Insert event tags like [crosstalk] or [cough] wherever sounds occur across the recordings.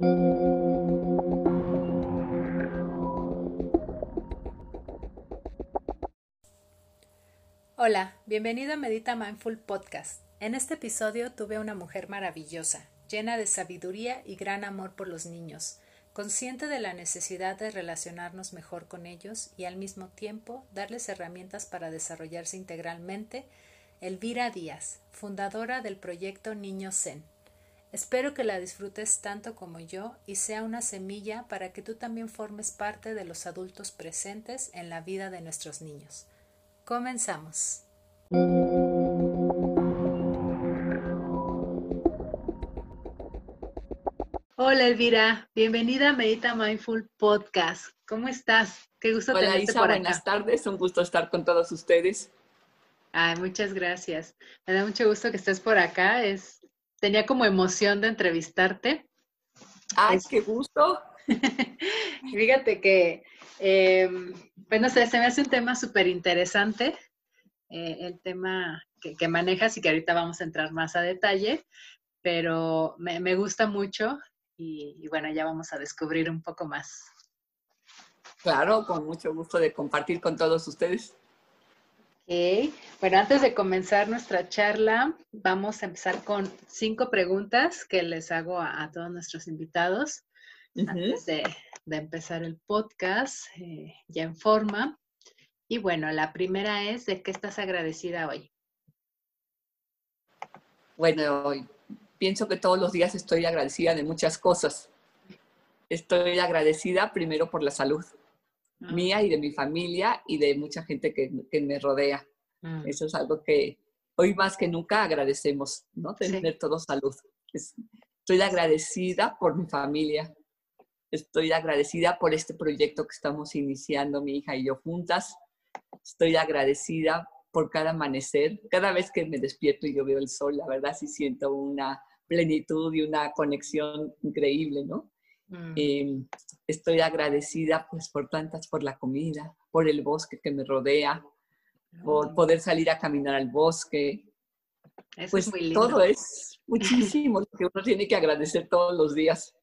Hola, bienvenido a Medita Mindful Podcast. En este episodio tuve una mujer maravillosa, llena de sabiduría y gran amor por los niños, consciente de la necesidad de relacionarnos mejor con ellos y al mismo tiempo darles herramientas para desarrollarse integralmente, Elvira Díaz, fundadora del proyecto Niño Zen. Espero que la disfrutes tanto como yo y sea una semilla para que tú también formes parte de los adultos presentes en la vida de nuestros niños. Comenzamos. Hola Elvira, bienvenida a Medita Mindful Podcast. ¿Cómo estás? Qué gusto Hola, tenerte Isa, buenas tardes, un gusto estar con todos ustedes. Ay, muchas gracias. Me da mucho gusto que estés por acá. Es tenía como emoción de entrevistarte. ¡Ay, qué gusto! [laughs] Fíjate que, eh, pues no sé, se me hace un tema súper interesante, eh, el tema que, manejas y que ahorita vamos a entrar más a detalle, pero me, gusta mucho y, bueno, ya vamos a descubrir un poco más. Claro, con mucho gusto de compartir con todos ustedes. Bueno, antes de comenzar nuestra charla, vamos a empezar con cinco preguntas que les hago a, todos nuestros invitados antes de, empezar el podcast eh, ya en forma. Y bueno, la primera es, ¿de qué estás agradecida hoy? Bueno, pienso que todos los días estoy agradecida de muchas cosas. Estoy agradecida primero por la salud Ah. mía y de mi familia y de mucha gente que, me rodea. Mm. Eso es algo que hoy más que nunca agradecemos, ¿no? Tener todo salud. estoy agradecida por mi familia. Estoy agradecida por este proyecto que estamos iniciando mi hija y yo juntas. Estoy agradecida por cada amanecer. Cada vez que me despierto y yo veo el sol, la verdad sí siento una plenitud y una conexión increíble, ¿no? Mm. Em, estoy agradecida pues por tantas, por la comida, por el bosque que me rodea, por mm. poder salir a caminar al bosque. pues todo es muchísimo lo que uno tiene que agradecer todos los días.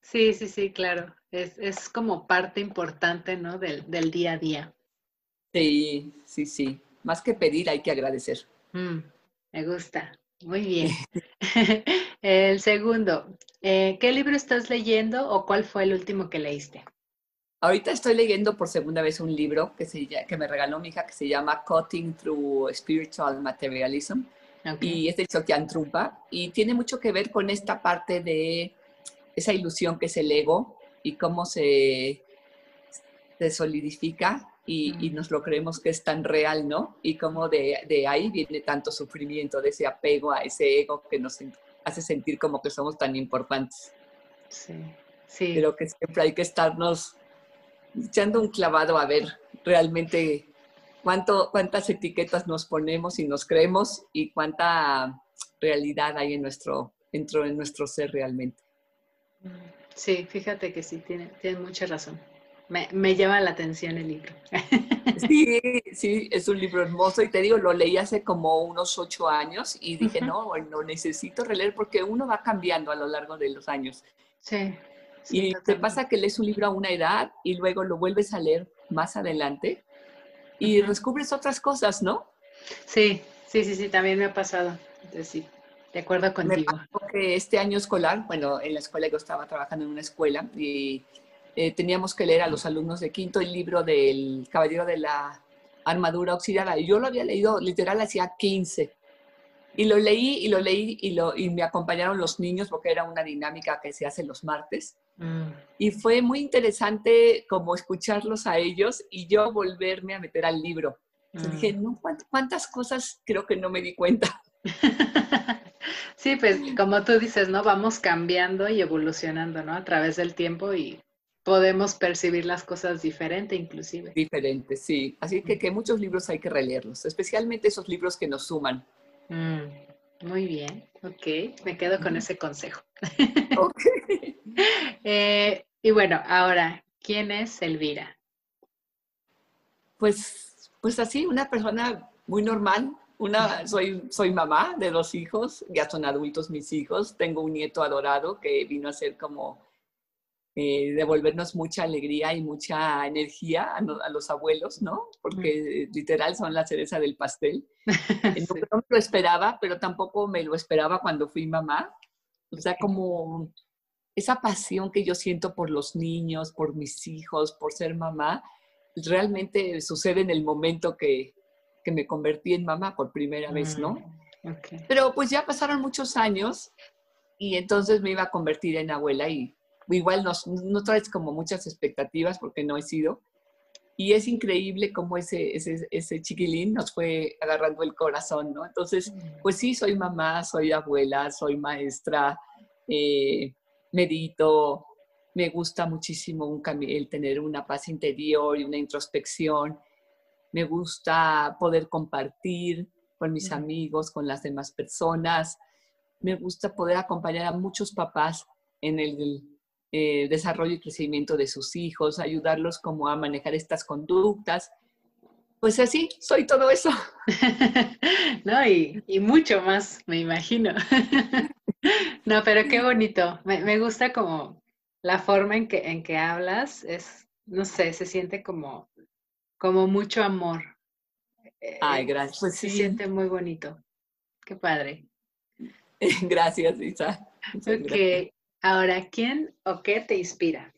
Sí, sí, sí, claro. Es, como parte importante, ¿no? Del, del, día a día. Sí, sí, sí. Más que pedir, hay que agradecer. Mm, me gusta. Muy bien. [laughs] [laughs] el segundo, eh, ¿qué libro estás leyendo o cuál fue el último que leíste? Ahorita estoy leyendo por segunda vez un libro que, se, que me regaló mi hija que se llama Cutting Through Spiritual Materialism y es de Sotian Trumpa y tiene mucho que ver con esta parte de esa ilusión que es el ego y cómo se, se solidifica y, nos lo creemos que es tan real, ¿no? Y cómo de, de, ahí viene tanto sufrimiento, de ese apego a ese ego que nos hace sentir como que somos tan importantes. Sí, sí. Pero que siempre hay que estarnos echando un clavado a ver realmente cuánto, cuántas etiquetas nos ponemos y nos creemos y cuánta realidad hay en nuestro, dentro de nuestro ser realmente. Sí, fíjate que sí, tiene, tiene mucha razón. Me, me llama la atención el libro. [laughs] Sí, sí, es un libro hermoso y te digo, lo leí hace como unos ocho años y dije, no, bueno, necesito releer porque uno va cambiando a lo largo de los años. Sí. y te pasa que lees un libro a una edad y luego lo vuelves a leer más adelante y descubres otras cosas, ¿no? Sí, sí, sí, sí, también me ha pasado. Entonces, sí, de acuerdo contigo. Me que este año escolar, bueno, en la escuela yo estaba trabajando en una escuela y eh, teníamos que leer a los alumnos de quinto el libro del Caballero de la Armadura Oxidada. Y yo lo había leído literal hacía 15. Y lo leí y lo leí y, lo, y me acompañaron los niños porque era una dinámica que se hace los martes. Mm. Y fue muy interesante como escucharlos a ellos y yo volverme a meter al libro. Mm. Dije, no, ¿cuántas cosas creo que no me di cuenta? [laughs] Sí, pues como tú dices, ¿no? Vamos cambiando y evolucionando, ¿no? A través del tiempo y podemos percibir las cosas diferente inclusive. Diferente, sí. Así que, que muchos libros hay que releerlos, especialmente esos libros que nos suman. Mm, muy bien, ok, me quedo con ese consejo. [laughs] Ok. [laughs] Eh, y bueno, ahora, ¿quién es Elvira? Pues, pues así, una persona muy normal, Una, soy, soy mamá de dos hijos, ya son adultos mis hijos. Tengo un nieto adorado que vino a ser como eh, devolvernos mucha alegría y mucha energía a, los abuelos, ¿no? Porque literal son la cereza del pastel. [laughs] No, me lo esperaba, pero tampoco me lo esperaba cuando fui mamá. O sea, como esa pasión que yo siento por los niños, por mis hijos, por ser mamá, realmente sucede en el momento que, que me convertí en mamá por primera vez, ¿no? Mm, Pero pues ya pasaron muchos años y entonces me iba a convertir en abuela y igual no, no traes como muchas expectativas porque no he sido. Y es increíble cómo ese, ese, ese chiquilín nos fue agarrando el corazón, ¿no? Entonces, pues sí, soy mamá, soy abuela, soy maestra, eh, medito, me gusta muchísimo un, el tener una paz interior y una introspección. Me gusta poder compartir con mis amigos, con las demás personas. Me gusta poder acompañar a muchos papás en el eh, desarrollo y crecimiento de sus hijos, ayudarlos como a manejar estas conductas. Pues así, soy todo eso. [laughs] [laughs] no, y, y mucho más, me imagino. [laughs] no, pero qué bonito. Me, me, gusta como la forma en que, en que hablas, es, no sé, se siente como, como mucho amor. Ay, eh, gracias. Pues se siente muy bonito. Qué padre. Gracias, Isa. Ok, ahora, ¿quién o qué te inspira?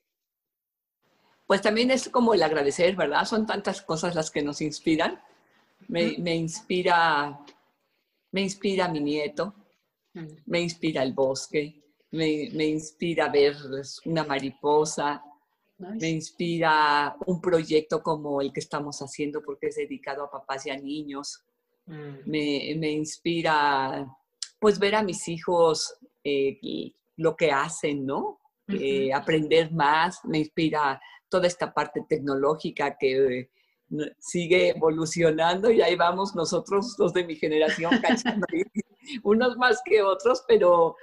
Pues también es como el agradecer, ¿verdad? Son tantas cosas las que nos inspiran. Me, me inspira, me inspira mi nieto, mm. me inspira el bosque, me, inspira ver una mariposa, me inspira un proyecto como el que estamos haciendo porque es dedicado a papás y a niños. Mm. Me, inspira pues ver a mis hijos eh, lo que hacen, ¿no? Eh, aprender más, me inspira toda esta parte tecnológica que eh, sigue evolucionando y ahí vamos nosotros, los de mi generación, [laughs] cachando unos más que otros, pero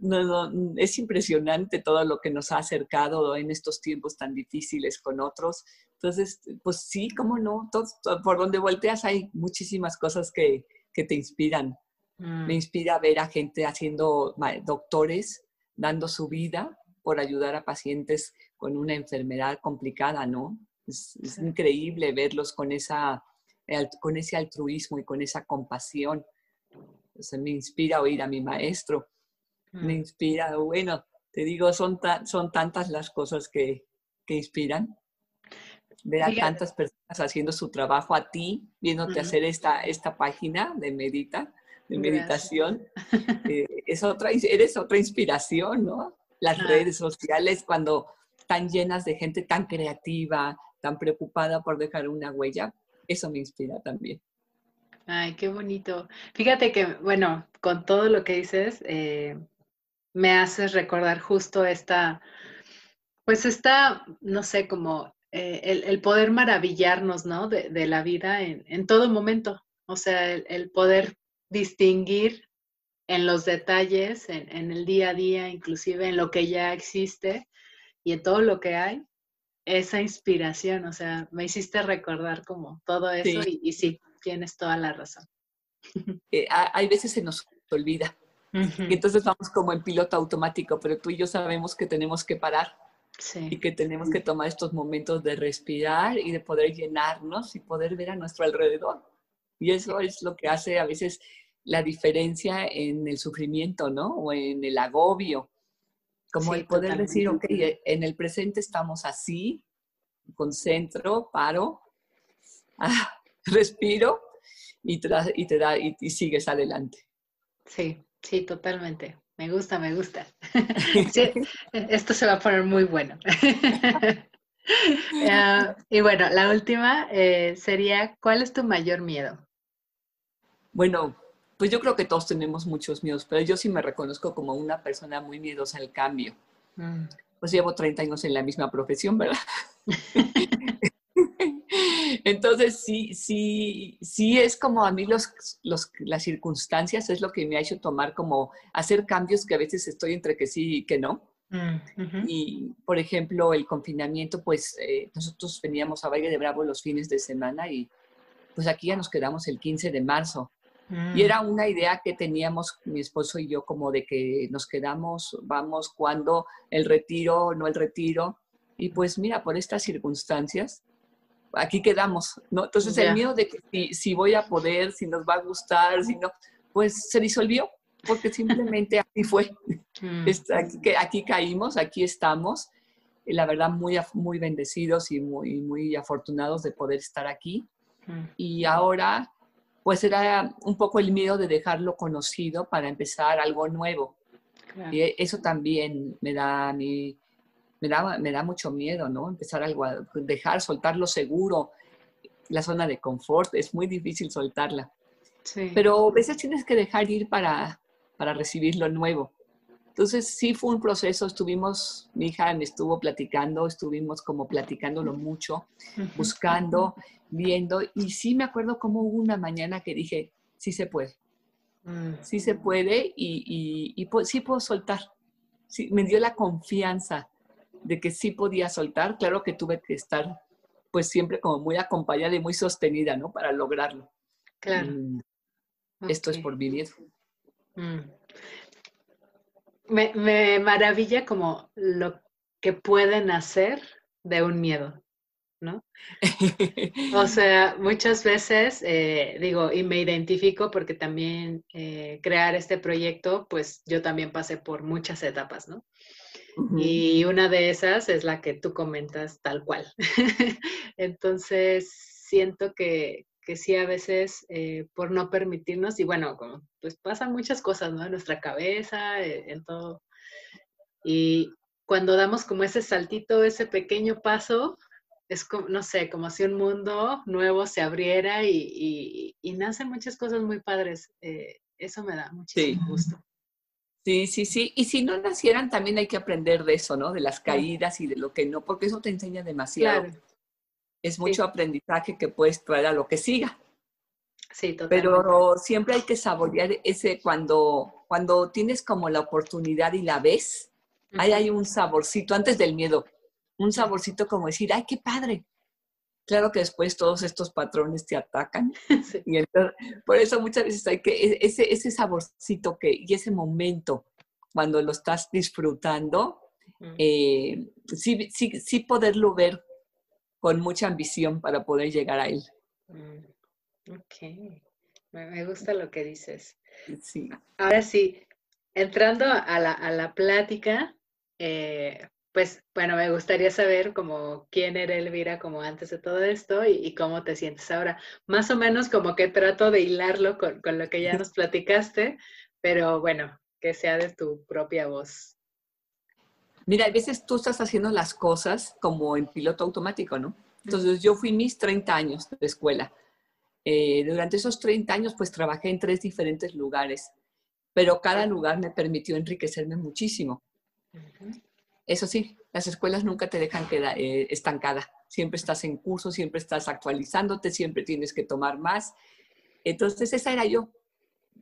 no, no, es impresionante todo lo que nos ha acercado en estos tiempos tan difíciles con otros. Entonces, pues sí, cómo no, por donde volteas hay muchísimas cosas que, que te inspiran. Me mm. inspira ver a gente haciendo, doctores, dando su vida por ayudar a pacientes con una enfermedad complicada, ¿no? Es, es increíble verlos con, esa, con ese altruismo y con esa compasión. me inspira oír a mi maestro me mm. inspira. Bueno, te digo, son, son tantas las cosas que, que inspiran. Ver a tantas personas haciendo su trabajo a ti, viéndote hacer esta, esta página de medita, de meditación. Eh, es otra, eres otra inspiración, ¿no? Las redes sociales cuando están llenas de gente tan creativa, tan preocupada por dejar una huella, eso me inspira también. Ay, qué bonito. Fíjate que, bueno, con todo lo que dices, eh, me haces recordar justo esta, pues esta, no sé, como eh, el, poder maravillarnos, ¿no? De, la vida en, todo momento. O sea, el, poder distinguir en los detalles, en, el día a día, inclusive en lo que ya existe y en todo lo que hay, esa inspiración. O sea, me hiciste recordar como todo eso Y, y, sí, tienes toda la razón. [laughs] Eh, hay veces se nos olvida y entonces vamos como en piloto automático, pero tú y yo sabemos que tenemos que parar y que tenemos que tomar estos momentos de respirar y de poder llenarnos y poder ver a nuestro alrededor. Y eso es lo que hace a veces la diferencia en el sufrimiento, ¿no? O en el agobio. Como el poder decir, ok, en el presente estamos así, concentro, paro, ah, [laughs] respiro y te, y te da, y sigues adelante. Sí, Sí, totalmente. Me gusta, me gusta. [laughs] esto se va a poner muy bueno. [laughs] Ah, y bueno, la última eh, sería, ¿cuál es tu mayor miedo? Bueno, pues yo creo que todos tenemos muchos miedos, pero yo sí me reconozco como una persona muy miedosa al cambio. Mm. Pues llevo 30 años en la misma profesión, ¿verdad? [laughs] Entonces, sí, sí, sí es como a mí los, las circunstancias es lo que me ha hecho tomar como hacer cambios que a veces estoy entre que sí y que no. Mm, y, por ejemplo, el confinamiento, pues eh, nosotros veníamos a Valle de Bravo los fines de semana y pues aquí ya nos quedamos el 15 de marzo. Y era una idea que teníamos mi esposo y yo como de que nos quedamos, vamos, cuando el retiro, no el retiro. Y pues mira, por estas circunstancias, aquí quedamos, ¿no? Entonces el miedo de que si, voy a poder, si nos va a gustar, si no, pues se disolvió, porque simplemente [laughs] así fue. Mm. Aquí, aquí, caímos, aquí estamos. Y la verdad, muy, muy bendecidos y muy, muy afortunados de poder estar aquí. Mm. Y ahora pues era un poco el miedo de dejarlo conocido para empezar algo nuevo. Y eso también me da, me, da, me da mucho miedo, ¿no? Empezar algo, dejar, soltarlo seguro, la zona de confort, es muy difícil soltarla. Sí. Pero a veces tienes que dejar ir para, para recibir lo nuevo. Entonces sí fue un proceso, estuvimos, mi hija me estuvo platicando, estuvimos como platicándolo mucho, buscando, viendo, y sí me acuerdo como hubo una mañana que dije, sí se puede, mm. sí se puede y, y, sí puedo soltar. Sí, me dio la confianza de que sí podía soltar, claro que tuve que estar pues siempre como muy acompañada y muy sostenida, ¿no? Para lograrlo. Claro. Esto es por vivir. Mm me, maravilla como lo que pueden hacer de un miedo, ¿no? [laughs] o sea, muchas veces eh, digo, y me identifico porque también eh, crear este proyecto, pues yo también pasé por muchas etapas, ¿no? Y una de esas es la que tú comentas tal cual. [laughs] Entonces, siento que, que sí a veces eh, por no permitirnos, y bueno, pues pasan muchas cosas, ¿no? En nuestra cabeza, en todo. Y cuando damos como ese saltito, ese pequeño paso, es como, no sé, como si un mundo nuevo se abriera y, y, nacen muchas cosas muy padres. Eh, eso me da muchísimo gusto. Sí, sí, sí. Y si no nacieran, también hay que aprender de eso, ¿no? De las caídas y de lo que no, porque eso te enseña demasiado. Claro es mucho aprendizaje que puedes traer a lo que siga. Sí, totalmente. Pero siempre hay que saborear ese cuando, cuando tienes como la oportunidad y la ves, ahí hay un saborcito antes del miedo, un saborcito como decir, ay, qué padre. Claro que después todos estos patrones te atacan. [laughs] Y por eso muchas veces hay que, e, ese, ese saborcito que, y ese momento, cuando lo estás disfrutando, eh, sí, sí, sí poderlo ver con mucha ambición para poder llegar a él. Mm, ok, me gusta lo que dices. Sí. Ahora sí, entrando a la, a la plática, eh, pues bueno, me gustaría saber como quién era Elvira como antes de todo esto y, cómo te sientes ahora. Más o menos como que trato de hilarlo con, con lo que ya nos platicaste, pero bueno, que sea de tu propia voz. Mira, a veces tú estás haciendo las cosas como en piloto automático, ¿no? Entonces yo fui mis 30 años de escuela. Eh, durante esos 30 años pues trabajé en tres diferentes lugares, pero cada lugar me permitió enriquecerme muchísimo. Eso sí, las escuelas nunca te dejan eh, estancada. Siempre estás en curso, siempre estás actualizándote, siempre tienes que tomar más. Entonces esa era yo.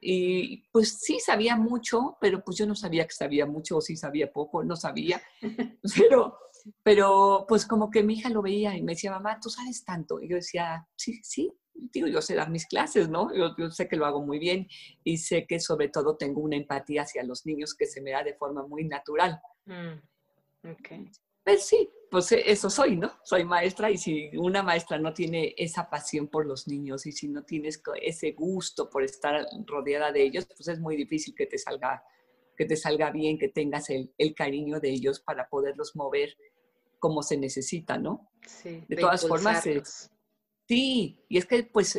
Y pues sí sabía mucho, pero pues yo no sabía que sabía mucho o si sabía poco, no sabía. [laughs] Pero, pero pues como que mi hija lo veía y me decía, mamá, tú sabes tanto. Y yo decía, sí, sí, digo, yo sé dar mis clases, ¿no? Yo, yo, sé que lo hago muy bien y sé que sobre todo tengo una empatía hacia los niños que se me da de forma muy natural. Mm, okay. Pues sí, pues e, eso soy, ¿no? Soy maestra y si una maestra no tiene esa pasión por los niños y si no tienes ese gusto por estar rodeada de ellos, pues es muy difícil que te salga, que te salga bien, que tengas el, cariño de ellos para poderlos mover como se necesita, ¿no? Sí. De, todas formas, sí, y es que pues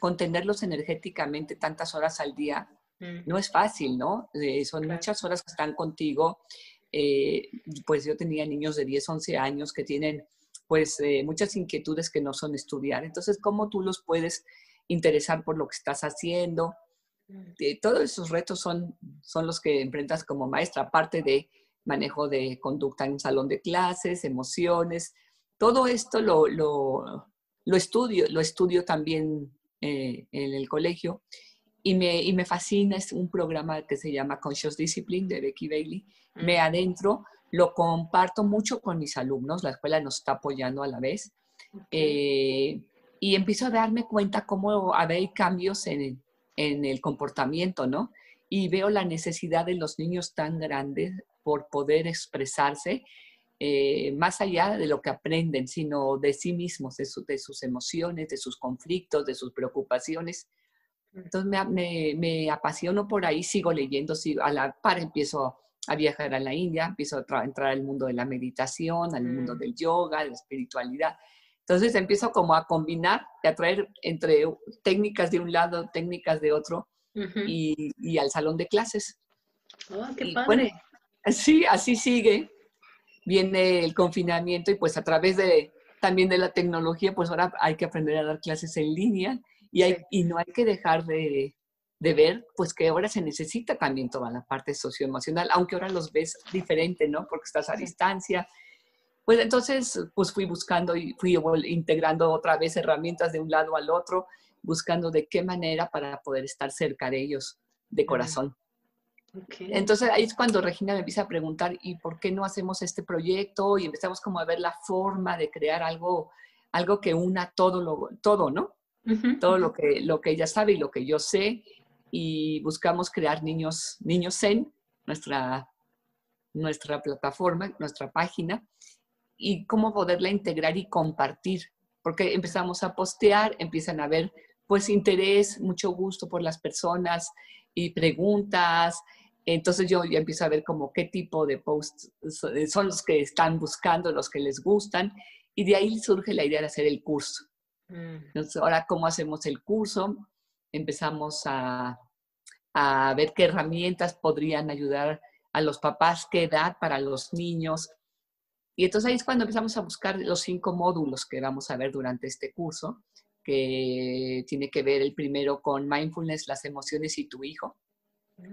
contenerlos energéticamente tantas horas al día mm. no es fácil, ¿no? Eh, son muchas horas que están contigo eh, pues yo tenía niños de 10, 11 años que tienen pues eh, muchas inquietudes que no son estudiar. Entonces, ¿cómo tú los puedes interesar por lo que estás haciendo? Mm. Eh, todos esos retos son, son los que enfrentas como maestra, aparte de manejo de conducta en un salón de clases, emociones, todo esto lo, lo, lo estudio, lo estudio también en el colegio y me, y me fascina, es un programa que se llama Conscious Discipline de Becky Bailey, me adentro, lo comparto mucho con mis alumnos, la escuela nos está apoyando a la vez, eh, y empiezo a darme cuenta cómo hay cambios en, en el comportamiento, ¿no? Y veo la necesidad de los niños tan grandes por poder expresarse eh, más allá de lo que aprenden, sino de sí mismos, de, sus emociones, de sus conflictos, de sus preocupaciones. Entonces me, me, apasiono por ahí, sigo leyendo, sigo, a la par empiezo a viajar a la India, empiezo a entrar al mundo de la meditación, al mundo mm. del yoga, de la espiritualidad. Entonces empiezo como a combinar, a traer entre técnicas de un lado, técnicas de otro, y, y, al salón de clases. Oh, qué padre! sí, así sigue viene el confinamiento y pues a través de también de la tecnología, pues ahora hay que aprender a dar clases en línea y, hay, y no hay que dejar de, de, ver pues que ahora se necesita también toda la parte socioemocional, aunque ahora los ves diferente, ¿no? Porque estás a distancia. Pues entonces, pues fui buscando y fui integrando otra vez herramientas de un lado al otro, buscando de qué manera para poder estar cerca de ellos de corazón. Entonces ahí es cuando Regina me empieza a preguntar, ¿y por qué no hacemos este proyecto? Y empezamos como a ver la forma de crear algo, algo que una todo, lo, todo ¿no? Todo lo que, lo que ella sabe y lo que yo sé. Y buscamos crear niños, niños Zen, nuestra, nuestra plataforma, nuestra página, y cómo poderla integrar y compartir. Porque empezamos a postear, empiezan a ver pues interés, mucho gusto por las personas y preguntas entonces yo ya empiezo a ver como qué tipo de posts son los que están buscando, los que les gustan, y de ahí surge la idea de hacer el curso. Mm. Entonces, ahora, ¿cómo hacemos el curso? Empezamos a, a ver qué herramientas podrían ayudar a los papás, qué edad para los niños. Y entonces ahí es cuando empezamos a buscar los cinco módulos que vamos a ver durante este curso, que tiene que ver el primero con mindfulness, las emociones y tu hijo.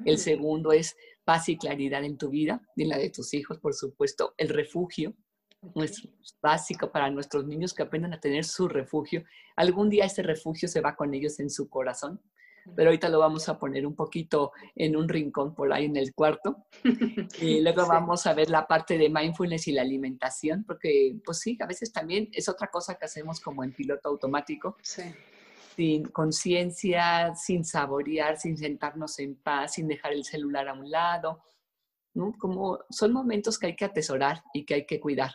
El mm. segundo es paz y claridad en tu vida y en la de tus hijos, por supuesto. El refugio, nuestro, básico para nuestros niños que aprendan a tener su refugio. Algún día ese refugio se va con ellos en su corazón, pero ahorita lo vamos a poner un poquito en un rincón por ahí en el cuarto. [laughs] Y luego vamos a ver la parte de mindfulness y la alimentación, porque pues sí, a veces también es otra cosa que hacemos como en piloto automático. Sí sin conciencia, sin saborear, sin sentarnos en paz, sin dejar el celular a un lado, ¿no? Como son momentos que hay que atesorar y que hay que cuidar.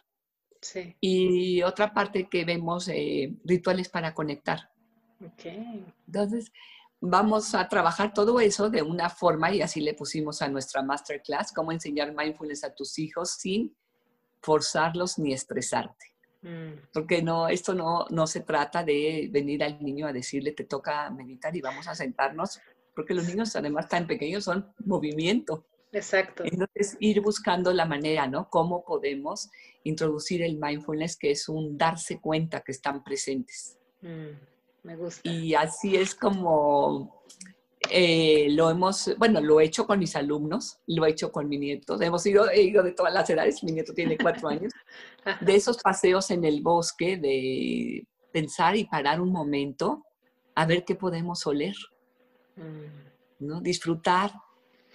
Sí. Y otra parte que vemos, eh, rituales para conectar. Okay. Entonces, vamos a trabajar todo eso de una forma, y así le pusimos a nuestra masterclass, cómo enseñar mindfulness a tus hijos sin forzarlos ni estresarte. Mm. Porque no, esto no, no se trata de venir al niño a decirle te toca meditar y vamos a sentarnos, porque los niños además tan pequeños son movimiento. Exacto. Entonces, ir buscando la manera, ¿no? Cómo podemos introducir el mindfulness, que es un darse cuenta que están presentes. Mm, me gusta. Y así es como eh, lo hemos, bueno, lo he hecho con mis alumnos, lo he hecho con mi nieto. Hemos ido, he ido de todas las edades, mi nieto tiene cuatro [laughs] años, de esos paseos en el bosque, de pensar y parar un momento a ver qué podemos oler, mm. ¿no? Disfrutar.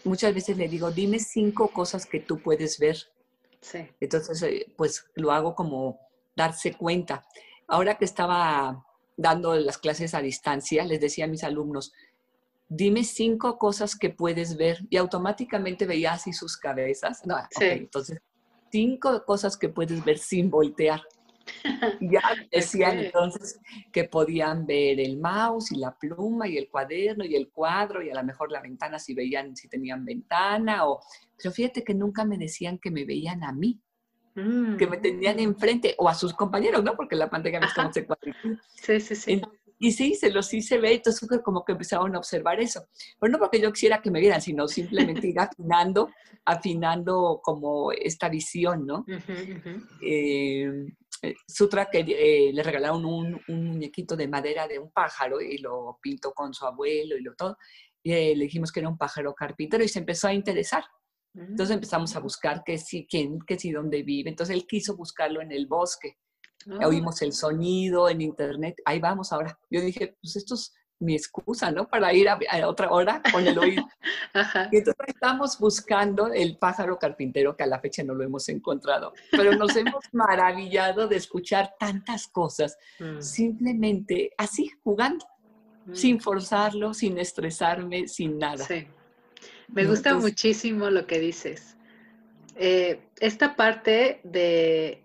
Muchas veces le digo, dime cinco cosas que tú puedes ver. Sí. Entonces, eh, pues lo hago como darse cuenta. Ahora que estaba dando las clases a distancia, les decía a mis alumnos, dime cinco cosas que puedes ver y automáticamente veía así sus cabezas. No, entonces, cinco cosas que puedes ver sin voltear. [laughs] Ya decían entonces que podían ver el mouse y la pluma y el cuaderno y el cuadro y a lo mejor la ventana si veían, si tenían ventana o... Pero fíjate que nunca me decían que me veían a mí, que me tenían mm. enfrente o a sus compañeros, ¿no? Porque la pantalla es como se cuadriculó. Sí, sí, sí. Y sí, se los hice ver, entonces como que empezaron a observar eso. Pero no porque yo quisiera que me vieran, sino simplemente ir [laughs] afinando, afinando como esta visión, ¿no? Eh, eh, Sutra que eh, le regalaron un, muñequito de madera de un pájaro y lo pintó con su abuelo y lo todo. Y le dijimos que era un pájaro carpintero y se empezó a interesar. Entonces empezamos a mm. buscar que sí, quién, que sí, dónde vive. Entonces él quiso buscarlo en el bosque. Ah. Oímos el sonido en internet, ahí vamos ahora. Yo dije, pues esto es mi excusa, ¿no? Para ir a, otra hora con el oído. [laughs] Y entonces estamos buscando el pájaro carpintero, que a la fecha no lo hemos encontrado, pero nos hemos [laughs] maravillado de escuchar tantas cosas, mm. simplemente así, jugando. mm. sin forzarlo, sin estresarme, sin nada. Sí. Me gusta muchísimo lo que dices. Eh, esta parte de,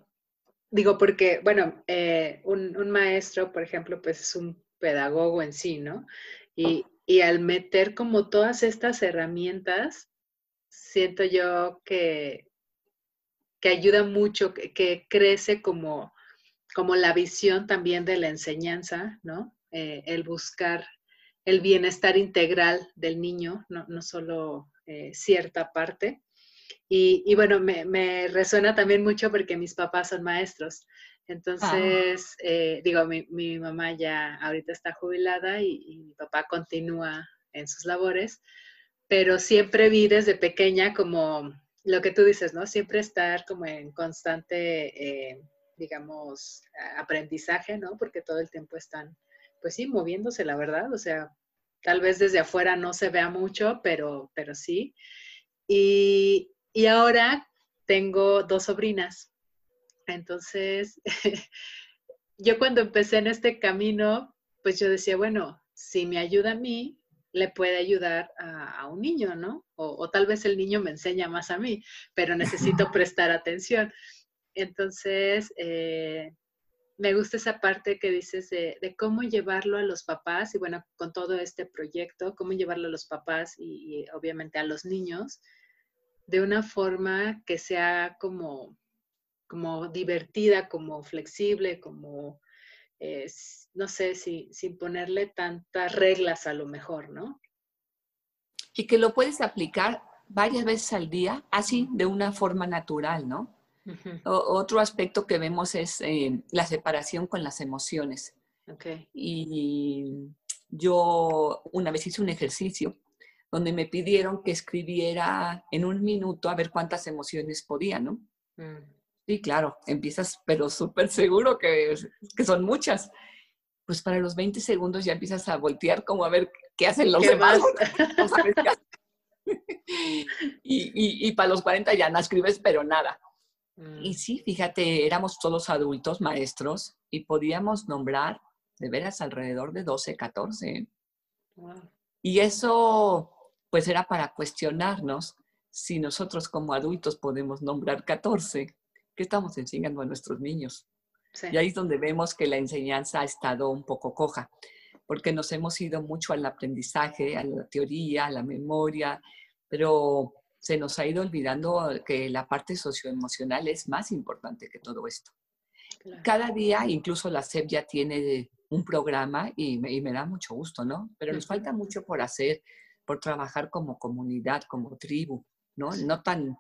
digo, porque, bueno, eh, un, un, maestro, por ejemplo, pues es un pedagogo en sí, ¿no? Y, y al meter como todas estas herramientas, siento yo que, que ayuda mucho, que, crece como, como la visión también de la enseñanza, ¿no? Eh, el buscar el bienestar integral del niño, no, no solo eh, cierta parte. Y, bueno, me, me, resuena también mucho porque mis papás son maestros. Entonces, eh, digo, mi, mi, mamá ya ahorita está jubilada y, mi papá continúa en sus labores, pero siempre vi desde pequeña como lo que tú dices, ¿no? Siempre estar como en constante, eh, digamos, aprendizaje, ¿no? Porque todo el tiempo están, pues sí, moviéndose, la verdad. O sea, tal vez desde afuera no se vea mucho, pero, pero sí. Y, y ahora tengo dos sobrinas entonces, [laughs] yo cuando empecé en este camino, pues yo decía, bueno, si me ayuda a mí, le puede ayudar a, un niño, ¿no? O, tal vez el niño me enseña más a mí, pero necesito [laughs] prestar atención. Entonces, eh, me gusta esa parte que dices de, cómo llevarlo a los papás y bueno, con todo este proyecto, cómo llevarlo a los papás y obviamente a los niños de una forma que sea como como divertida, como flexible, como, eh, no sé, si, sin ponerle tantas reglas a lo mejor, ¿no? Y que lo puedes aplicar varias veces al día, así de una forma natural, ¿no? otro aspecto que vemos es eh, la separación con las emociones. Okay. Y yo una vez hice un ejercicio donde me pidieron que escribiera en un minuto a ver cuántas emociones podía, ¿no? Mm. Sí, claro, empiezas, pero súper seguro que, que, son muchas. Pues para los 20 segundos ya empiezas a voltear como a ver qué hacen los demás. [laughs] [laughs] y, y, para los 40 ya no escribes, pero nada. Y mm. sí, fíjate, éramos todos adultos, maestros, y podíamos nombrar de veras alrededor de 12, 14. Y eso, pues era para cuestionarnos si nosotros como adultos podemos nombrar 14 ¿Qué estamos enseñando a nuestros niños? Y ahí es donde vemos que la enseñanza ha estado un poco coja, porque nos hemos ido mucho al aprendizaje, a la teoría, a la memoria, pero se nos ha ido olvidando que la parte socioemocional es más importante que todo esto. Cada día, incluso la SEP ya tiene un programa y me, y me da mucho gusto, ¿no? Pero nos falta mucho por hacer, por trabajar como comunidad, como tribu, ¿no? No tan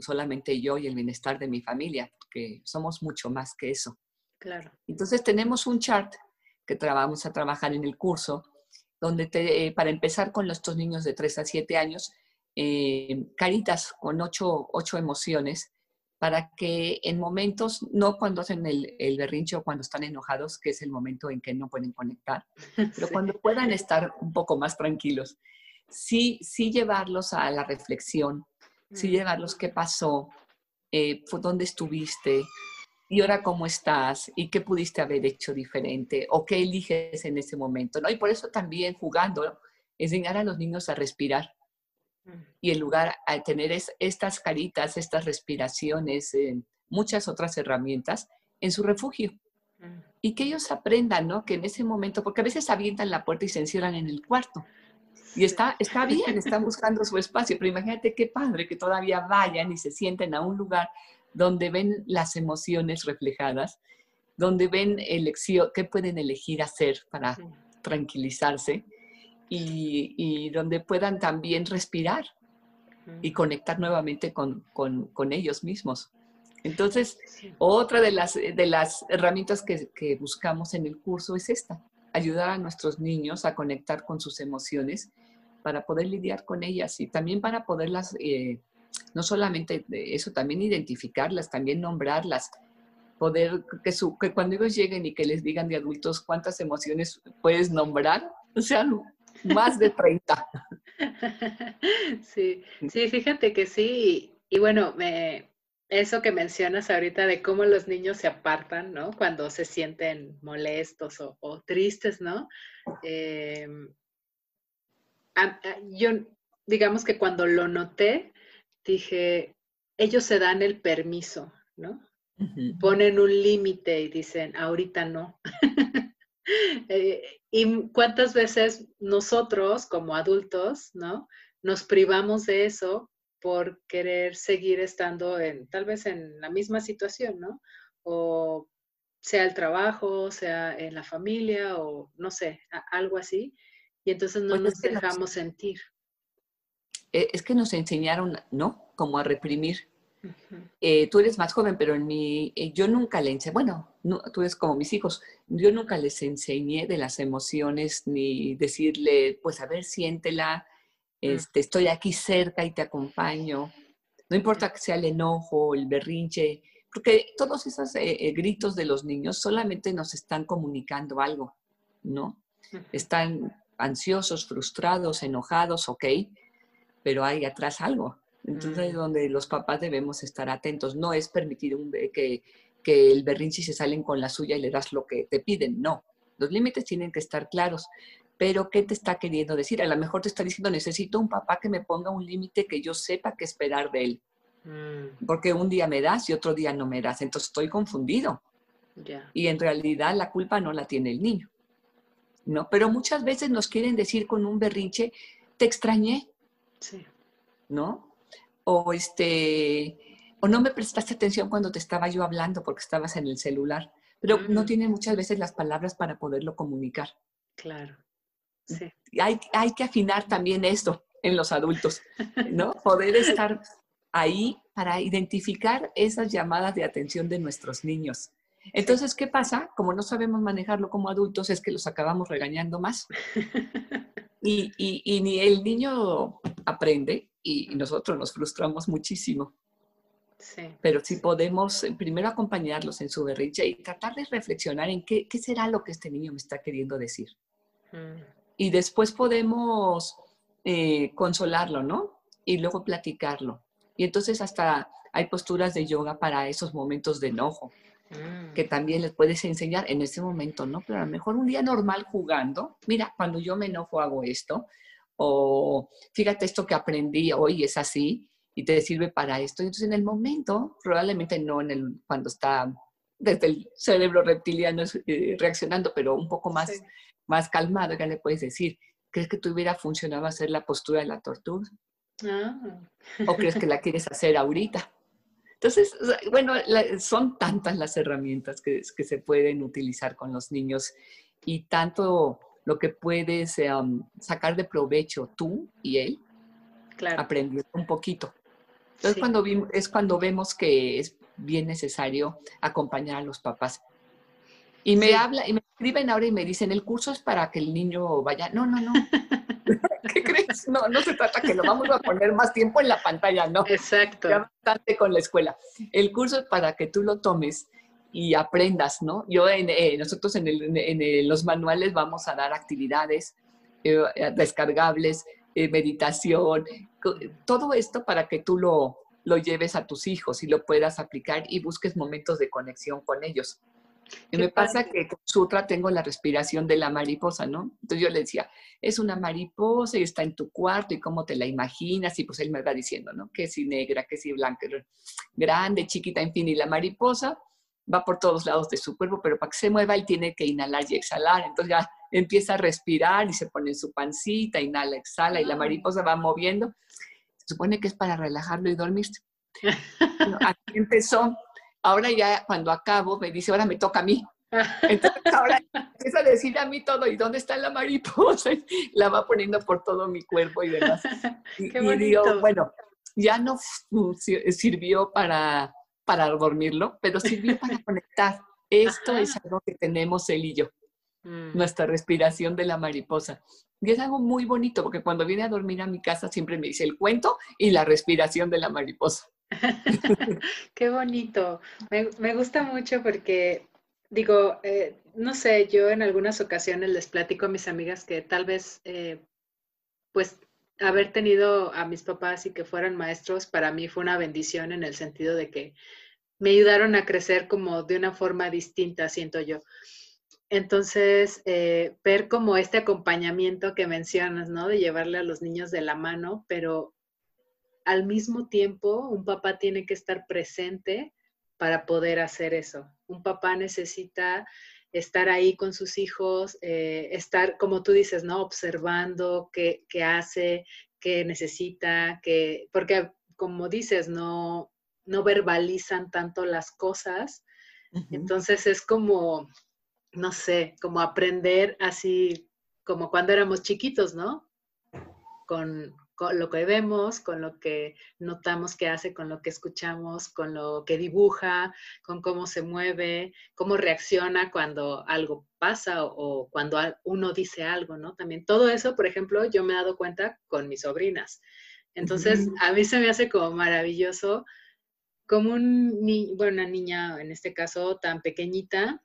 solamente yo y el bienestar de mi familia, que somos mucho más que eso. Claro. Entonces tenemos un chart que vamos a trabajar en el curso, donde eh, para empezar con estos niños de 3 a 7 años, eh, caritas con ocho, ocho, emociones, para que en momentos, no cuando hacen el, el, berrinche o cuando están enojados, que es el momento en que no pueden conectar, [laughs] pero cuando puedan estar un poco más tranquilos, sí, sí llevarlos a la reflexión, mm. llevarlos qué pasó, eh, dónde estuviste y ahora cómo estás y qué pudiste haber hecho diferente o qué eliges en ese momento, ¿no? Y por eso también jugando, enseñar a los niños a respirar mm. y en lugar a tener estas caritas, estas respiraciones, eh, muchas otras herramientas en su refugio. Mm. Y que ellos aprendan, ¿no? Que en ese momento, porque a veces avientan la puerta y se encierran en el cuarto. Y está, está bien, están buscando su espacio, pero imagínate qué padre que todavía vayan y se sienten a un lugar donde ven las emociones reflejadas, donde ven elección, qué pueden elegir hacer para tranquilizarse y, y, donde puedan también respirar y conectar nuevamente con, con, con ellos mismos. Entonces, otra de las, de las herramientas que, que buscamos en el curso es esta, ayudar a nuestros niños a conectar con sus emociones para poder lidiar con ellas y también para poderlas, eh, no solamente eso, también identificarlas, también nombrarlas, poder que, su, que cuando ellos lleguen y que les digan de adultos cuántas emociones puedes nombrar, o sea, más de 30. [laughs] Sí, sí, fíjate que sí. Y bueno, me, eso que mencionas ahorita de cómo los niños se apartan, ¿no? Cuando se sienten molestos o, tristes, ¿no? Em, yo, digamos que cuando lo noté, dije, ellos se dan el permiso, ¿no? Ponen un límite y dicen, ahorita no. [laughs] Eh, y cuántas veces nosotros como adultos, ¿no? Nos privamos de eso por querer seguir estando en, tal vez en la misma situación, ¿no? O sea el trabajo, sea en la familia, o no sé, algo así. Y entonces no pues nos dejamos sentir. Eh, es que nos enseñaron, ¿no? Como a reprimir. Eh, tú eres más joven, pero en mi, eh, yo nunca le enseñé, bueno, tú eres como mis hijos, yo nunca les enseñé de las emociones ni decirle, pues a ver, siéntela. Este, estoy aquí cerca y te acompaño. No importa que sea el enojo, el berrinche, porque todos esos gritos de los niños solamente nos están comunicando algo, ¿no? Están ansiosos, frustrados, enojados, ok, pero hay atrás algo. Entonces, es mm. donde los papás debemos estar atentos. No es permitir un, que, que el berrinche se salen con la suya y le das lo que te piden. No. Los límites tienen que estar claros. Pero, ¿qué te está queriendo decir? A lo mejor te está diciendo, necesito un papá que me ponga un límite que yo sepa qué esperar de él. Mm. Porque un día me das y otro día no me das. Entonces, estoy confundido. Y en realidad la culpa no la tiene el niño. ¿no? Pero muchas veces nos quieren decir con un berrinche, te extrañé, sí. ¿no? O este, o no me prestaste atención cuando te estaba yo hablando porque estabas en el celular, pero no tiene muchas veces las palabras para poderlo comunicar. Claro. Sí. Hay, hay que afinar también esto en los adultos, ¿no? [laughs] Poder estar ahí para identificar esas llamadas de atención de nuestros niños. Entonces, ¿qué pasa? Como no sabemos manejarlo como adultos, es que los acabamos regañando más. [laughs] Y, y, ni el niño aprende y nosotros nos frustramos muchísimo. Sí. Pero si podemos eh, primero acompañarlos en su berrinche y tratar de reflexionar en qué, qué será lo que este niño me está queriendo decir. Mm. Y después podemos eh, consolarlo, ¿no? Y luego platicarlo. Y entonces hasta hay posturas de yoga para esos momentos de enojo. Mm. que también les puedes enseñar en ese momento, ¿no? Pero a lo mejor un día normal jugando, mira, cuando yo me enojo hago esto, o fíjate esto que aprendí hoy es así y te sirve para esto. Entonces en el momento, probablemente no en el, cuando está desde el cerebro reptiliano eh, reaccionando, pero un poco más, más calmado, ya le puedes decir, ¿crees que te hubiera funcionado hacer la postura de la tortuga? Ah. ¿O crees que la quieres hacer ahorita? Entonces, bueno, son tantas las herramientas que, se pueden utilizar con los niños y tanto lo que puedes em, sacar de provecho tú y él, claro. aprendiendo un poquito. Entonces, cuando es cuando vemos que es bien necesario acompañar a los papás. Y me habla y me escriben ahora y me dicen, el curso es para que el niño vaya. No, no, no. [laughs] ¿Qué crees? No, no se trata que lo vamos a poner más tiempo en la pantalla, no. Exacto. Ya bastante con la escuela. El curso es para que tú lo tomes y aprendas, ¿no? Yo, en, eh, nosotros en, en, los manuales vamos a dar actividades eh, descargables, eh, meditación, todo esto para que tú lo, lo lleves a tus hijos y lo puedas aplicar y busques momentos de conexión con ellos. Y me pasa que con Sutra tengo la respiración de la mariposa, ¿no? Entonces yo le decía, es una mariposa y está en tu cuarto y cómo te la imaginas. Y pues él me va diciendo, ¿no? Que si negra, que si blanca, grande, chiquita, en fin. Y la mariposa va por todos lados de su cuerpo, pero para que se mueva él tiene que inhalar y exhalar. Entonces ya empieza a respirar y se pone en su pancita, inhala, exhala y la ah. mariposa va moviendo. Se supone que es para relajarlo y dormirse. [laughs] aquí empezó Ahora ya cuando acabo me dice, ahora me toca a mí. [laughs] Entonces ahora empieza a decir a mí todo, ¿y dónde está la mariposa? [laughs] la va poniendo por todo mi cuerpo y demás. [laughs] Y, digo, bueno, ya no sirvió para, para dormirlo, pero sirvió para conectar. Esto es algo que tenemos él y yo, mm. nuestra respiración de la mariposa. Y es algo muy bonito, porque cuando viene a dormir a mi casa siempre me dice el cuento y la respiración de la mariposa. [laughs] Qué bonito. Me, gusta mucho porque, digo, eh, no sé, yo en algunas ocasiones les platico a mis amigas que tal vez, eh, pues, haber tenido a mis papás y que fueran maestros, para mí fue una bendición en el sentido de que me ayudaron a crecer como de una forma distinta, siento yo. Entonces, eh, ver como este acompañamiento que mencionas, ¿no? De llevarle a los niños de la mano, pero al mismo tiempo un papá tiene que estar presente para poder hacer eso. Un papá necesita estar ahí con sus hijos, eh, estar, como tú dices, ¿no? Observando qué, qué hace, qué necesita, qué, porque como dices, no, no verbalizan tanto las cosas. Entonces es como, no sé, como aprender así, como cuando éramos chiquitos, ¿no? Con, con lo que vemos, con lo que notamos que hace, con lo que escuchamos, con lo que dibuja, con cómo se mueve, cómo reacciona cuando algo pasa o, cuando uno dice algo, ¿no? También todo eso, por ejemplo, yo me he dado cuenta con mis sobrinas. Entonces, a mí se me hace como maravilloso como un bueno, una niña en este caso tan pequeñita,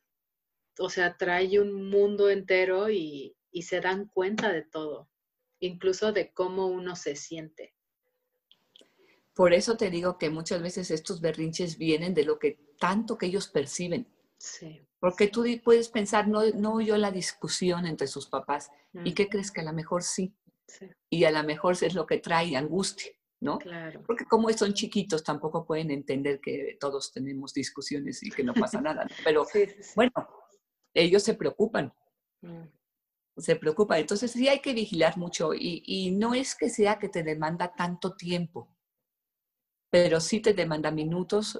o sea, trae un mundo entero y, se dan cuenta de todo, incluso de cómo uno se siente. Por eso te digo que muchas veces estos berrinches vienen de lo que tanto que ellos perciben. Sí. Porque tú puedes pensar, no, no oyó la discusión entre sus papás. ¿Y qué crees que a lo mejor sí? sí? Y a lo mejor es lo que trae angustia. ¿no? Claro. Porque como son chiquitos, tampoco pueden entender que todos tenemos discusiones y que no pasa nada, Pero [laughs] bueno, ellos se preocupan. Mm. Se preocupan. Entonces sí hay que vigilar mucho y, y no es que sea que te demanda tanto tiempo, pero sí te demanda minutos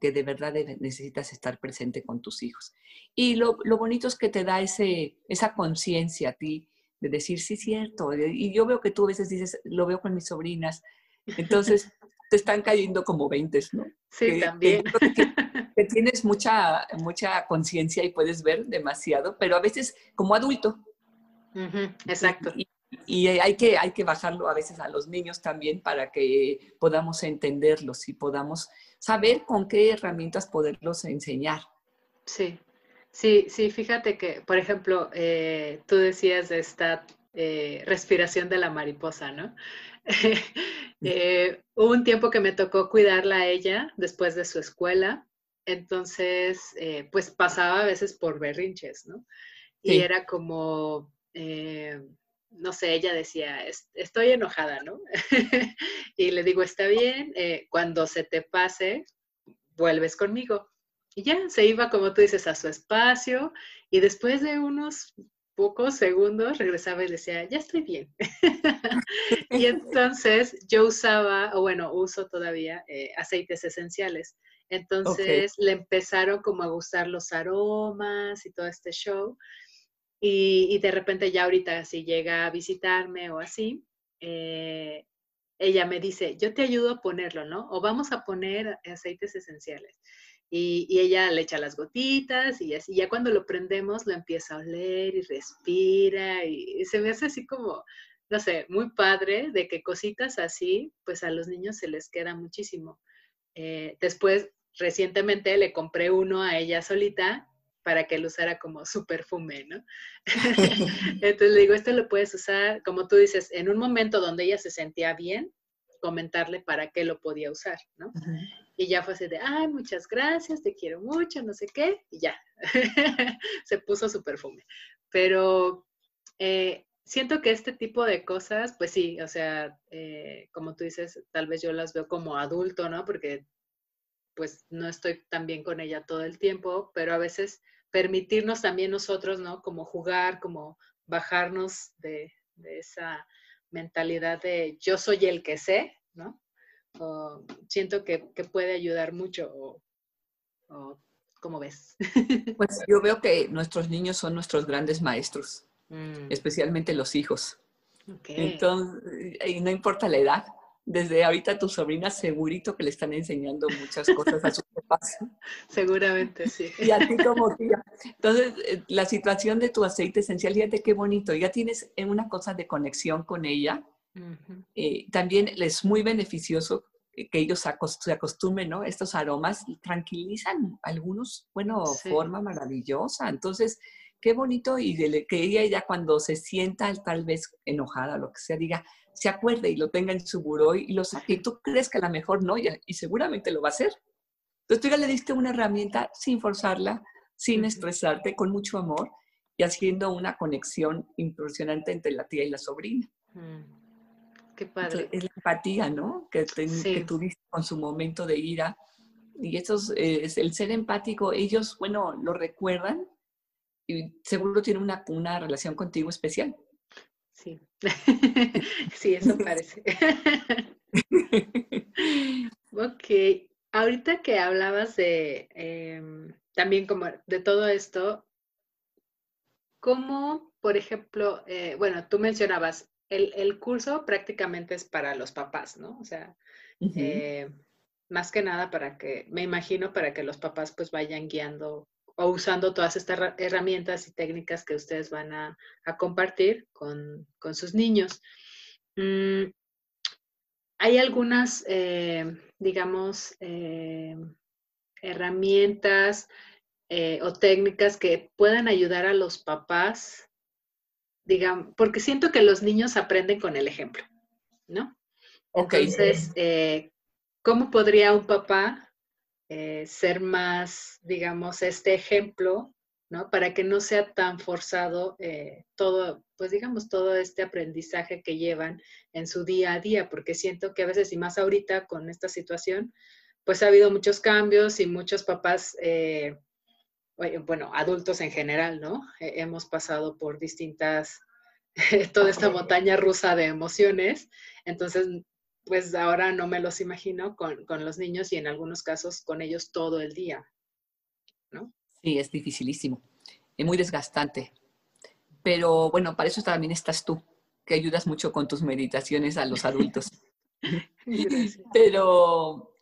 que de verdad necesitas estar presente con tus hijos. Y lo, lo bonito es que te da ese, esa conciencia a ti de decir, sí, cierto. Y yo veo que tú a veces dices, lo veo con mis sobrinas, entonces, [laughs] te están cayendo como 20, ¿no? Sí, también. [laughs] Que, tienes mucha, mucha conciencia y puedes ver demasiado, pero a veces como adulto. Exacto. Y, hay, que, hay que bajarlo a veces a los niños también para que podamos entenderlos y podamos saber con qué herramientas poderlos enseñar. Sí, sí, sí, fíjate que, por ejemplo, eh, tú decías de esta eh, respiración de la mariposa, ¿no? [laughs] Eh, hubo un tiempo que me tocó cuidarla a ella después de su escuela, entonces pues pasaba a veces por berrinches, ¿no? Y era como, eh, no sé, ella decía, estoy enojada, ¿no? [laughs] y le digo, está bien, cuando se te pase, vuelves conmigo. Y ya se iba, como tú dices, a su espacio y después de unos pocos segundos regresaba y decía, ya estoy bien. [laughs] y entonces yo usaba, o bueno, uso todavía eh, aceites esenciales. Entonces le empezaron como a gustar los aromas y todo este show. Y, de repente ya ahorita si llega a visitarme o así, eh, ella me dice, yo te ayudo a ponerlo, ¿no? O vamos a poner aceites esenciales. Y, ella le echa las gotitas y así, ya cuando lo prendemos lo empieza a oler y respira y, se me hace así como, no sé, muy padre de que cositas así, pues a los niños se les queda muchísimo. Eh, después, recientemente le compré uno a ella solita para que lo usara como su perfume, ¿no? [laughs] Entonces le digo, esto lo puedes usar, como tú dices, en un momento donde ella se sentía bien, comentarle para qué lo podía usar, ¿no? Y ya fue así de, ay, muchas gracias, te quiero mucho, no sé qué, y ya, [laughs] se puso su perfume. Pero eh, siento que este tipo de cosas, pues sí, o sea, eh, como tú dices, tal vez yo las veo como adulto, ¿no? Porque pues no estoy tan bien con ella todo el tiempo, pero a veces permitirnos también nosotros, ¿no? Como jugar, como bajarnos de, de esa mentalidad de yo soy el que sé, ¿no? siento que, puede ayudar mucho. O, ¿Cómo ves? [laughs] Pues yo veo que nuestros niños son nuestros grandes maestros, mm. especialmente los hijos. Entonces, y no importa la edad, desde ahorita tu sobrina segurito que le están enseñando muchas cosas a sus papás. Seguramente, sí. Y a ti como [laughs] tía. Entonces, eh, la situación de tu aceite esencial, fíjate qué bonito. Ya tienes una cosa de conexión con ella eh, también es muy beneficioso que ellos se acostumbren, ¿no? Estos aromas tranquilizan algunos, bueno, forma maravillosa. Entonces, qué bonito y que ella ya cuando se sienta tal vez enojada lo que sea, diga, se acuerde y lo tenga en su buró y lo saque. Y tú crees que a lo mejor no, y, y seguramente lo va a hacer. Entonces tú ya le diste una herramienta sin forzarla, sin estresarte, con mucho amor y haciendo una conexión impresionante entre la tía y la sobrina. Mm. Qué padre. es la empatía, ¿no? Que, que, tuviste con su momento de ira. Y eso es, el ser empático, ellos, bueno, lo recuerdan y seguro tienen una, una relación contigo especial. Sí, [laughs] sí, eso parece. [laughs] [laughs] ok, ahorita que hablabas de em, también como de todo esto, ¿cómo, por ejemplo, eh, bueno, tú mencionabas, el, curso prácticamente es para los papás, ¿no? O sea, eh, más que nada para que, me imagino, para que los papás pues vayan guiando o usando todas estas herramientas y técnicas que ustedes van a, compartir con, sus niños. Mm, hay algunas, eh, digamos, eh, herramientas o técnicas que puedan ayudar a los papás digamos, porque siento que los niños aprenden con el ejemplo, ¿no? Entonces, eh, ¿cómo podría un papá eh, ser más, digamos, este ejemplo, ¿no? Para que no sea tan forzado eh, todo, pues digamos, todo este aprendizaje que llevan en su día a día, porque siento que a veces, y más ahorita con esta situación, pues ha habido muchos cambios y muchos papás bueno, adultos en general, ¿no? hemos pasado por distintas, [laughs] toda esta montaña rusa de emociones, entonces, pues ahora no me los imagino con, los niños y en algunos casos con ellos todo el día, ¿no? Sí, es dificilísimo, es muy desgastante, pero bueno, para eso también estás tú, que ayudas mucho con tus meditaciones a los adultos. [laughs] pero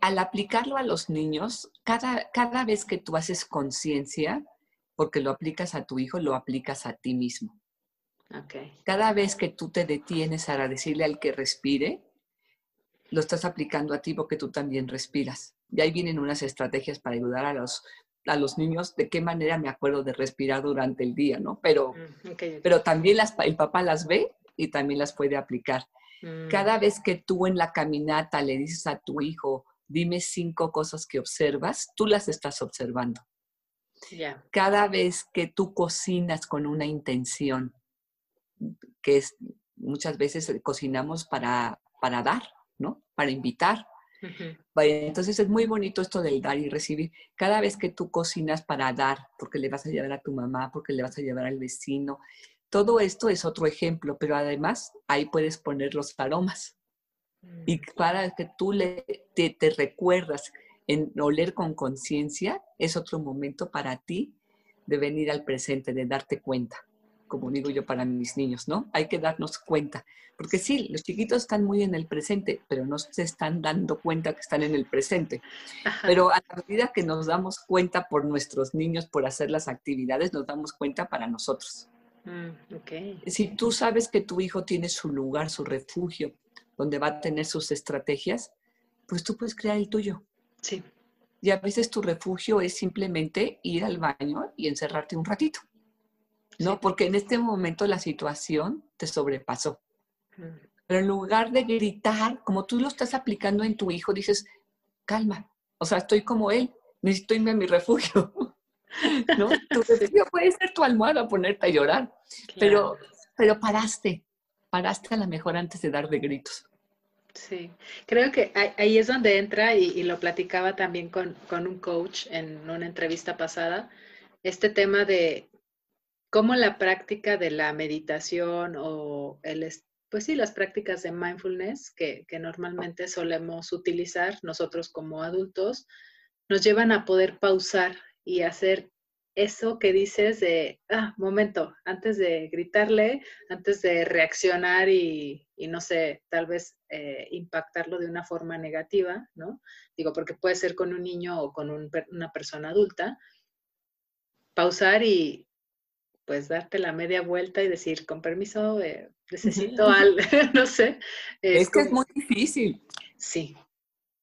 al aplicarlo a los niños, cada, cada vez que tú haces conciencia, porque lo aplicas a tu hijo, lo aplicas a ti mismo. Cada vez que tú te detienes para decirle al que respire, lo estás aplicando a ti porque tú también respiras. Y ahí vienen unas estrategias para ayudar a los, a los niños de qué manera me acuerdo de respirar durante el día, ¿no? Pero, mm, pero también las, el papá las ve y también las puede aplicar. Mm. Cada vez que tú en la caminata le dices a tu hijo, dime cinco cosas que observas, tú las estás observando. Cada vez que tú cocinas con una intención, que es muchas veces cocinamos para, para dar, ¿no? Para invitar. Entonces es muy bonito esto del dar y recibir. Cada vez que tú cocinas para dar, porque le vas a llevar a tu mamá, porque le vas a llevar al vecino, todo esto es otro ejemplo, pero además ahí puedes poner los aromas. Y mm. para que tú le, te, recuerdas en oler con conciencia, es otro momento para ti de venir al presente, de darte cuenta, como digo yo para mis niños, ¿no? Hay que darnos cuenta, porque sí, los chiquitos están muy en el presente, pero no se están dando cuenta que están en el presente. Pero a la medida que nos damos cuenta por nuestros niños, por hacer las actividades, nos damos cuenta para nosotros. Mm, si tú sabes que tu hijo tiene su lugar, su refugio, donde va a tener sus estrategias, pues tú puedes crear el tuyo. Sí. Y a veces tu refugio es simplemente ir al baño y encerrarte un ratito. ¿No? Porque en este momento la situación te sobrepasó. Pero en lugar de gritar, como tú lo estás aplicando en tu hijo, dices, calma. O sea, estoy como él, necesito irme a mi refugio. [laughs] ¿no? Tu refugio puede ser tu almohada, ponerte a llorar, pero, pero paraste, paraste a lo mejor antes de dar de gritos. Sí, creo que ahí es donde entra, y, lo platicaba también con, con, un coach en una entrevista pasada, este tema de cómo la práctica de la meditación o el, pues sí, las prácticas de mindfulness que, que normalmente solemos utilizar nosotros como adultos, nos llevan a poder pausar y hacer eso que dices de, ah, momento, antes de gritarle, antes de reaccionar y, no sé, tal vez eh, impactarlo de una forma negativa, ¿no? Digo, porque puede ser con un niño o con una persona adulta, pausar y pues darte la media vuelta y decir, con permiso, eh, necesito algo, [laughs] no sé. Es, que es muy difícil. Sí.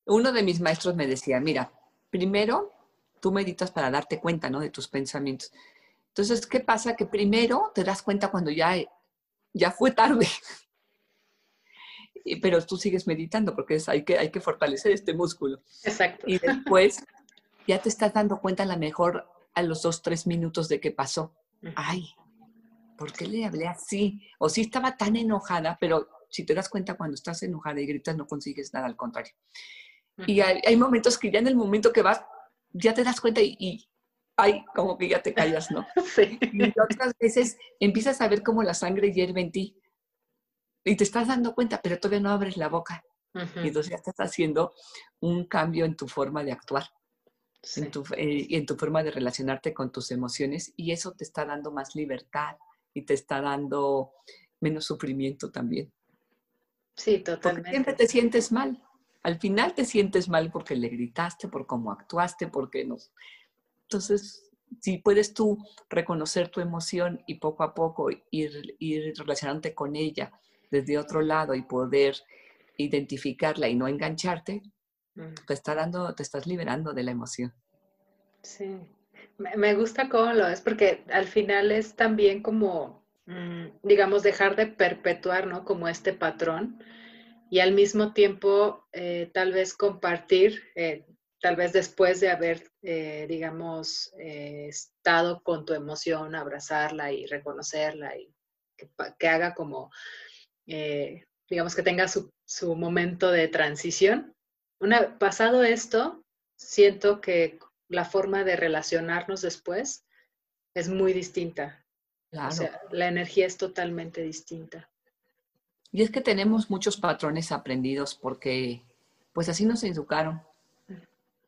Uno de mis maestros me decía, mira, primero tú meditas para darte cuenta, ¿no? De tus pensamientos. Entonces, ¿qué pasa? Que primero te das cuenta cuando ya, ya fue tarde. [laughs] Pero tú sigues meditando porque es, hay, que, hay que fortalecer este músculo. Exacto. Y después ya te estás dando cuenta a lo mejor a los dos, tres minutos de qué pasó. Ay, ¿por qué le hablé así? O sí estaba tan enojada, pero si te das cuenta cuando estás enojada y gritas no consigues nada, al contrario. Y hay, momentos que ya en el momento que vas, ya te das cuenta y, y ay, como que ya te callas, ¿no? [laughs] Sí. Y otras veces empiezas a ver cómo la sangre hierve en ti y te estás dando cuenta, pero todavía no abres la boca. Y entonces ya estás haciendo un cambio en tu forma de actuar. En, tu, eh, en tu forma de relacionarte con tus emociones y eso te está dando más libertad y te está dando menos sufrimiento también. Sí, totalmente. Porque siempre te sientes mal. Al final te sientes mal porque le gritaste, por cómo actuaste, porque no. Entonces, si puedes tú reconocer tu emoción y poco a poco ir, ir relacionándote con ella desde otro lado y poder identificarla y no engancharte, te está dando, te estás liberando de la emoción. Sí, me gusta cómo lo es, porque al final es también como, mm, digamos, dejar de perpetuar, ¿no? Como este patrón y al mismo tiempo eh, tal vez compartir, eh, tal vez después de haber, eh, digamos, estado con tu emoción, abrazarla y reconocerla y que, haga como, digamos, que tenga su, su momento de transición una, pasado esto, siento que la forma de relacionarnos después es muy distinta. O sea, la energía es totalmente distinta. Y es que tenemos muchos patrones aprendidos porque pues así nos educaron.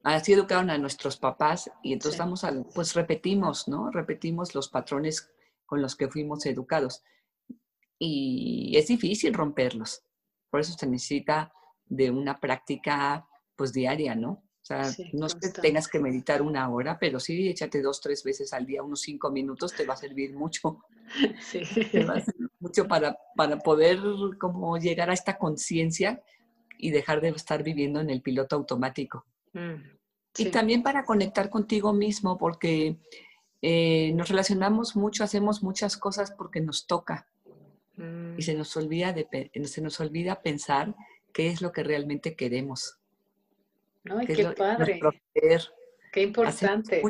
Así educaron a nuestros papás y entonces estamos al, pues repetimos, ¿no? Repetimos los patrones con los que fuimos educados. Y es difícil romperlos. Por eso se necesita de una práctica pues diaria, ¿no? O sea, no es que tengas que meditar una hora, pero sí échate dos, tres veces al día, unos cinco minutos, te va a servir mucho. [laughs] Sí. Te va a servir mucho para, para poder como llegar a esta conciencia y dejar de estar viviendo en el piloto automático. Mm, y también para conectar contigo mismo, porque eh, nos relacionamos mucho, hacemos muchas cosas porque nos toca. Y se mm. nos, olvida de, se nos olvida pensar qué es lo que realmente queremos. Ay, qué, padre. Qué importante.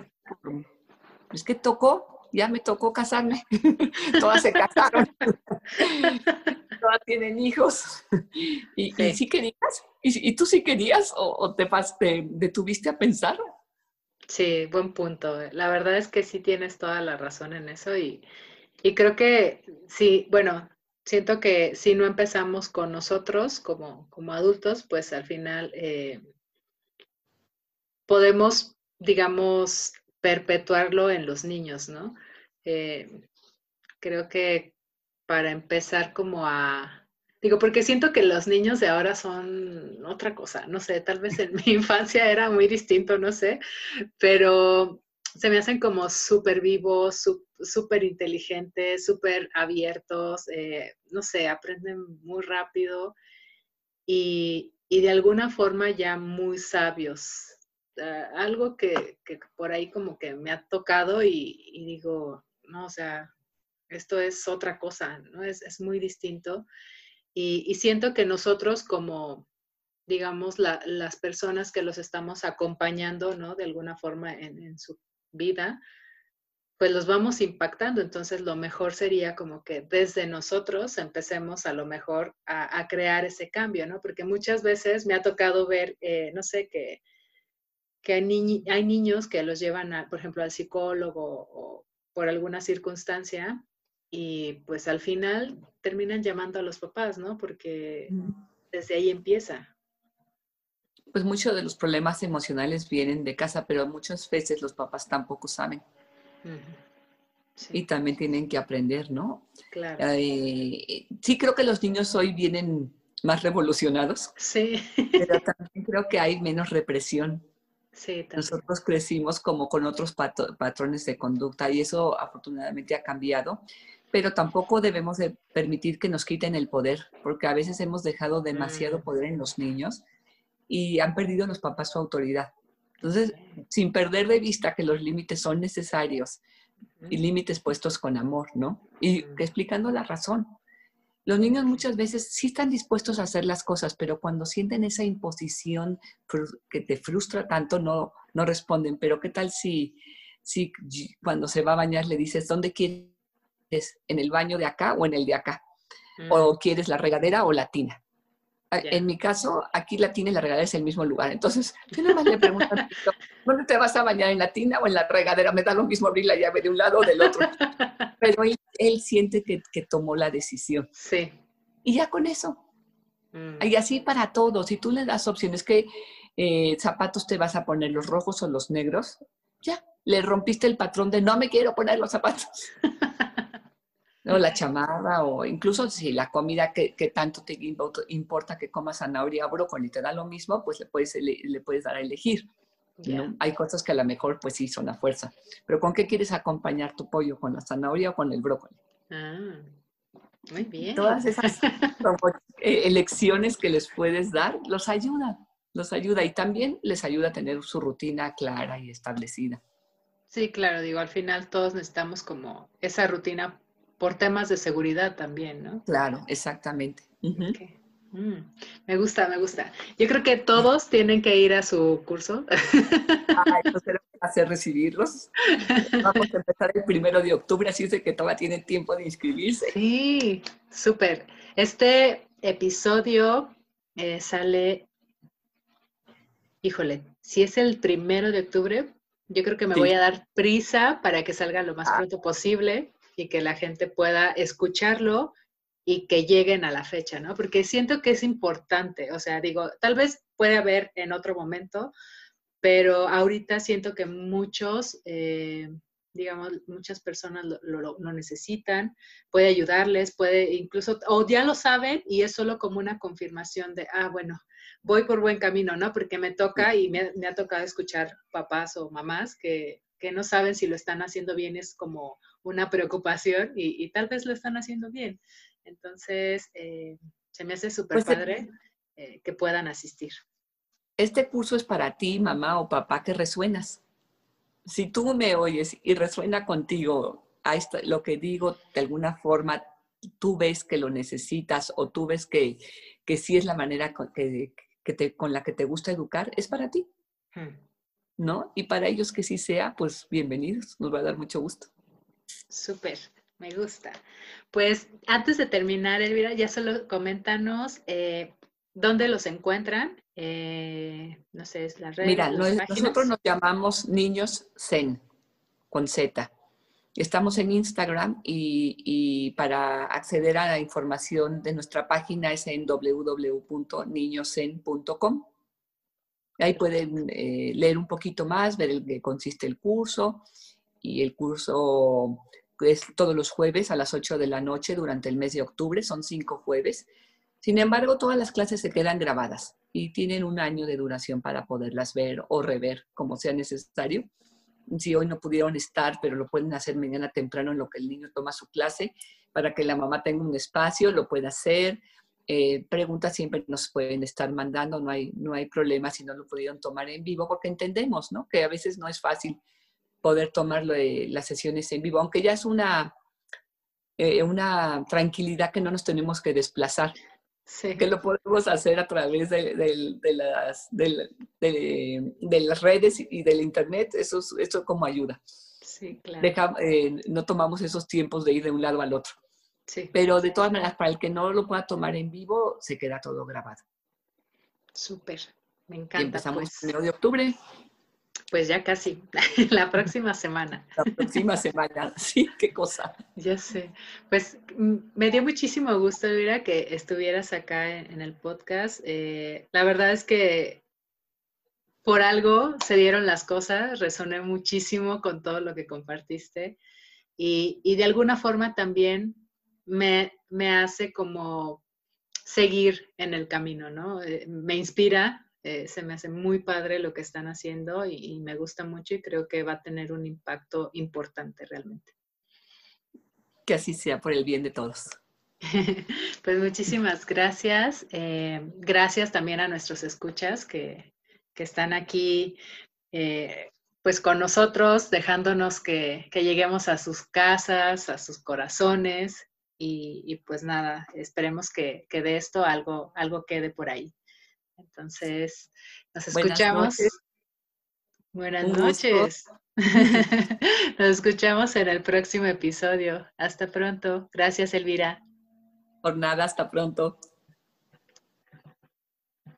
Es que tocó, ya me tocó casarme. [laughs] Todas se casaron. [laughs] Todas tienen hijos. ¿Y sí, querías? ¿Y, tú sí querías o, te, te detuviste a pensar? Sí, buen punto. La verdad es que sí tienes toda la razón en eso y, y creo que sí, bueno, siento que si no empezamos con nosotros como, como adultos, pues al final eh, podemos, digamos, perpetuarlo en los niños, ¿no? Eh, creo que para empezar como a, digo, porque siento que los niños de ahora son otra cosa, no sé, tal vez en mi [laughs] infancia era muy distinto, no sé, pero se me hacen como súper vivos, súper inteligentes, súper abiertos, eh, no sé, aprenden muy rápido y, de alguna forma ya muy sabios. Ah, algo que, por ahí como que me ha tocado y, digo, no, o sea, esto es otra cosa, ¿no? Es, muy distinto. Y, siento que nosotros como, digamos, las personas que los estamos acompañando, ¿no? De alguna forma en, en su vida, pues los vamos impactando. Entonces, lo mejor sería como que desde nosotros empecemos a lo mejor a, crear ese cambio, ¿no? Porque muchas veces me ha tocado ver, eh, no sé, que, que hay, hay, niños que los llevan, a, por ejemplo, al psicólogo o por alguna circunstancia y pues al final terminan llamando a los papás, ¿no? Porque desde ahí empieza pues muchos de los problemas emocionales vienen de casa, pero muchas veces los papás tampoco saben. Y también tienen que aprender, ¿no? Claro. Eh, sí creo que los niños hoy vienen más revolucionados. Sí. Pero [laughs] también creo que hay menos represión. Sí, Nosotros crecimos como con otros patrones de conducta y eso afortunadamente ha cambiado, pero tampoco debemos de permitir que nos quiten el poder, porque a veces hemos dejado demasiado mm. poder en los niños y han perdido los papás su autoridad. Entonces, sin perder de vista que los límites son necesarios y límites puestos con amor, ¿no? Y explicando la razón. Los niños muchas veces sí están dispuestos a hacer las cosas, pero cuando sienten esa imposición que te frustra tanto, no, no responden. Pero ¿qué tal si, si cuando se va a bañar le dices, ¿dónde quieres? ¿En el baño de acá o en el de acá? ¿O quieres la regadera o la tina? En mi caso, aquí la tina y la regadera es el mismo lugar. Entonces, yo nada más le pregunto, ¿dónde te vas a bañar? ¿En la tina o en la regadera? Me da lo mismo abrir la llave de un lado o del otro. [laughs] Pero él, siente que, tomó la decisión. Sí. Y ya con eso. Mm. Y así para todos. Si tú le das opciones que eh, zapatos te vas a poner, los rojos o los negros, ya, le rompiste el patrón de no me quiero poner los zapatos. [laughs] ¿no? La chamarra o incluso si la comida que, tanto te importa que comas zanahoria o brócoli te da lo mismo, pues le puedes, le, puedes dar a elegir. Hay cosas que a lo mejor pues sí son a fuerza. Pero ¿con qué quieres acompañar tu pollo? ¿Con la zanahoria o con el brócoli? Ah, muy bien. Todas esas [laughs] eh, elecciones que les puedes dar los ayuda, los ayuda y también les ayuda a tener su rutina clara y establecida. Sí, claro, digo, al final todos necesitamos como esa rutina por temas de seguridad también, ¿no? Claro, exactamente. Mm, me gusta, me gusta. Yo creo que todos tienen que ir a su curso. Ay, no sé hacer recibirlos. Vamos a empezar el primero de octubre, así es de que todavía tienen tiempo de inscribirse. Sí, súper. Este episodio eh, sale, híjole, si es el primero de octubre, yo creo que me voy a dar prisa para que salga lo más ah. pronto posible y que la gente pueda escucharlo y que lleguen a la fecha, ¿no? Porque siento que es importante, o sea, digo, tal vez puede haber en otro momento, pero ahorita siento que muchos, eh, digamos, muchas personas lo, necesitan, puede ayudarles, puede incluso, o ya lo saben y es solo como una confirmación de, ah, bueno, voy por buen camino, ¿no? Porque me toca y me, me ha tocado escuchar papás o mamás que, que no saben si lo están haciendo bien, es como una preocupación y, tal vez lo están haciendo bien. Entonces, eh, se me hace súper pues, padre eh, que puedan asistir. Este curso es para ti, mamá o papá, que resuenas. Si tú me oyes y resuena contigo a lo que digo de alguna forma, tú ves que lo necesitas o tú ves que, que sí es la manera con, que, te, con la que te gusta educar, es para ti. Hmm. ¿No? Y para ellos que sí sea, pues bienvenidos, nos va a dar mucho gusto. Súper, me gusta. Pues antes de terminar, Elvira, ya solo coméntanos eh, dónde los encuentran. Eh, no sé, es la red. Mira, nosotros nos llamamos Niños Zen, con Z. Estamos en Instagram y, para acceder a la información de nuestra página es en www.niñosen.com. Ahí pueden eh, leer un poquito más, ver en qué consiste el curso y el curso es todos los jueves a las 8 de la noche durante el mes de octubre, son cinco jueves. Sin embargo, todas las clases se quedan grabadas y tienen un año de duración para poderlas ver o rever como sea necesario. Si hoy no pudieron estar, pero lo pueden hacer mañana temprano en lo que el niño toma su clase, para que la mamá tenga un espacio, lo pueda hacer. Eh, preguntas siempre nos pueden estar mandando, no hay, no hay problema si no lo pudieron tomar en vivo, porque entendemos ¿no? que a veces no es fácil poder tomar las sesiones en vivo, aunque ya es una, eh, una tranquilidad que no nos tenemos que desplazar. que lo podemos hacer a través de, las, de, las redes y del internet, eso, eso como ayuda. Sí, claro. Eh, no tomamos esos tiempos de ir de un lado al otro. Sí. Pero de todas maneras, para el que no lo pueda tomar en vivo, se queda todo grabado. Súper, me encanta. empezamos el pues. primero de octubre. Pues ya casi, [laughs] la próxima semana. La próxima semana, [laughs] sí, qué cosa. Ya sé. Pues mm, me dio muchísimo gusto, Elvira, que estuvieras acá en, el podcast. Eh, la verdad es que por algo se dieron las cosas, resoné muchísimo con todo lo que compartiste y, y de alguna forma también me, me, hace como seguir en el camino, ¿no? Eh, me inspira eh, se me hace muy padre lo que están haciendo y, me gusta mucho y creo que va a tener un impacto importante realmente. Que así sea por el bien de todos. [laughs] pues muchísimas gracias. Eh, gracias también a nuestros escuchas que, están aquí, eh, pues con nosotros, dejándonos que, lleguemos a sus casas, a sus corazones y, pues nada, esperemos que, de esto algo, algo quede por ahí. Entonces, nos escuchamos. Buenas noches. [laughs] [laughs] Nos escuchamos en el próximo episodio. Hasta pronto. Gracias, Elvira. Por nada, hasta pronto.